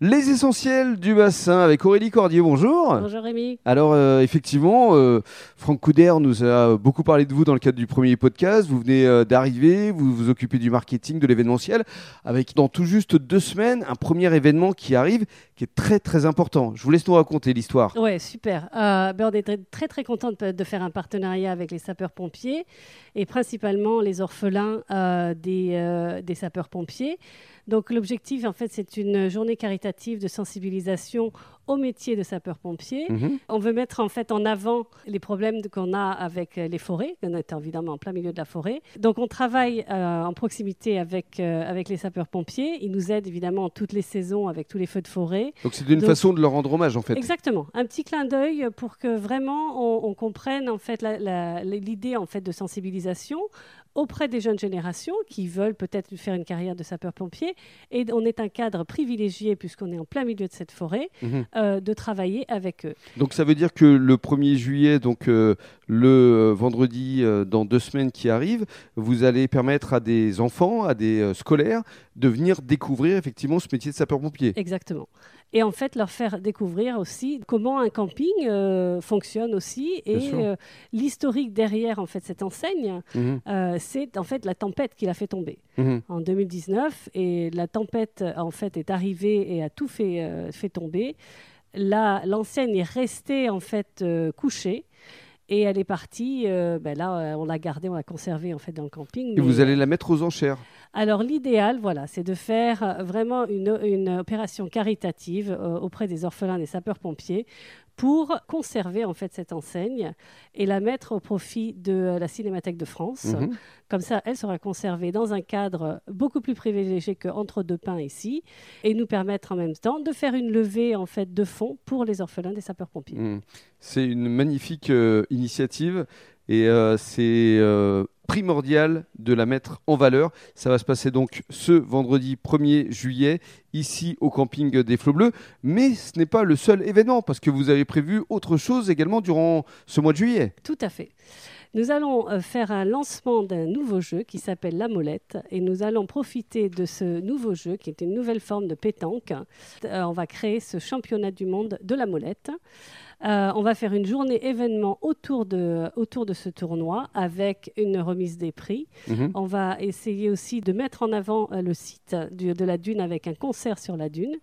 Les essentiels du bassin avec Aurélie Cordier, bonjour. Bonjour Rémi. Alors euh, effectivement, euh, Franck Couder nous a beaucoup parlé de vous dans le cadre du premier podcast. Vous venez euh, d'arriver, vous vous occupez du marketing, de l'événementiel, avec dans tout juste deux semaines un premier événement qui arrive, qui est très très important. Je vous laisse nous raconter l'histoire. Ouais, super. Euh, ben, on est très très, très content de, de faire un partenariat avec les sapeurs-pompiers et principalement les orphelins euh, des, euh, des sapeurs-pompiers. Donc l'objectif, en fait, c'est une journée caritative de sensibilisation au métier de sapeur-pompier. Mhm. On veut mettre en fait en avant les problèmes qu'on a avec euh, les forêts. On est évidemment en plein milieu de la forêt. Donc on travaille euh, en proximité avec, euh, avec les sapeurs-pompiers. Ils nous aident évidemment en toutes les saisons avec tous les feux de forêt. Donc c'est une Donc- façon de leur rendre hommage en fait. Exactement, un petit clin d'œil pour que vraiment on, on comprenne en fait l'idée en fait de sensibilisation auprès des jeunes générations qui veulent peut-être faire une carrière de sapeur-pompier. Et on est un cadre privilégié puisqu'on est en plein milieu de cette forêt Mhm. euh, de travailler avec eux. Donc ça veut dire que le 1er juillet, donc euh, le euh, vendredi euh, dans deux semaines qui arrivent, vous allez permettre à des enfants, à des euh, scolaires, de venir découvrir effectivement ce métier de sapeur-pompier. Exactement. Et en fait, leur faire découvrir aussi comment un camping euh, fonctionne aussi et euh, l'historique derrière en fait cette enseigne, Mhm. euh, c'est en fait la tempête qui l'a fait tomber. Mhm. en 2019 et la tempête en fait est arrivée et a tout fait, fait tomber. Là, l'enseigne est restée en fait couchée et elle est partie. euh, ben là, euh, on l'a gardée, on l'a conservée en fait dans le camping. Et vous allez la mettre aux enchères. Alors l'idéal, voilà, c'est de faire euh, vraiment une, une opération caritative euh, auprès des orphelins des sapeurs-pompiers pour conserver en fait cette enseigne et la mettre au profit de la Cinémathèque de France. Mhm. Comme ça, elle sera conservée dans un cadre beaucoup plus privilégié qu'entre deux pains ici, et nous permettre en même temps de faire une levée en fait de fonds pour les orphelins des sapeurs-pompiers. Mhm. C'est une magnifique euh, initiative et euh, c'est euh, primordial de la mettre en valeur. Ça va se passer donc ce vendredi 1er juillet ici au camping des Flots Bleus. Mais ce n'est pas le seul événement parce que vous avez prévu autre chose également durant ce mois de juillet. Tout à fait. Nous allons euh, faire un lancement d'un nouveau jeu qui s'appelle La Molette et nous allons profiter de ce nouveau jeu qui est une nouvelle forme de pétanque. Euh, on va créer ce championnat du monde de la molette. Euh, on va faire une journée événement autour de, autour de ce tournoi avec une remise des prix. Mhm. On va essayer aussi de mettre en avant le site du- de la dune avec un concert sur la dune,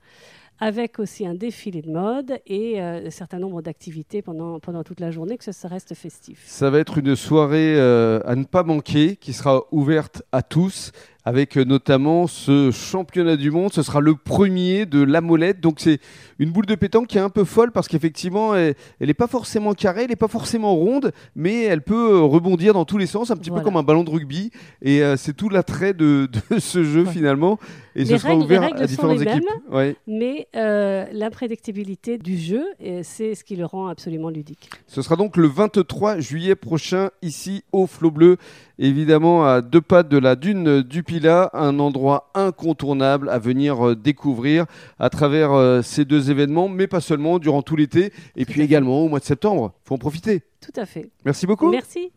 avec aussi un défilé de mode et euh, un certain nombre d'activités pendant, pendant toute la journée, que ça reste festif. Ça va être une soirée euh, à ne pas manquer qui sera ouverte à tous avec euh, notamment ce championnat du monde. Ce sera le premier de la molette. Donc c'est une boule de pétanque qui est un peu folle parce qu'effectivement elle n'est pas forcément carrée, elle n'est pas forcément ronde, mais elle peut rebondir dans tous les sens, un petit Voilà. peu comme un ballon de rugby. Et c'est tout l'attrait de, de ce jeu Ouais. finalement. Et ce Les sera règles- les ouvert règles à sont les équipes. Ouais. Mais euh, l'imprédictibilité du jeu, euh, c'est ce qui le rend absolument ludique. Ce sera donc le 23 juillet prochain ici au Flot Bleu, évidemment à deux pas de la dune du Pilat, un endroit incontournable à venir euh, découvrir à travers euh, ces deux événements, mais pas seulement durant tout l'été et puis également au mois de septembre. Faut en profiter. Tout à fait. Merci beaucoup. Merci.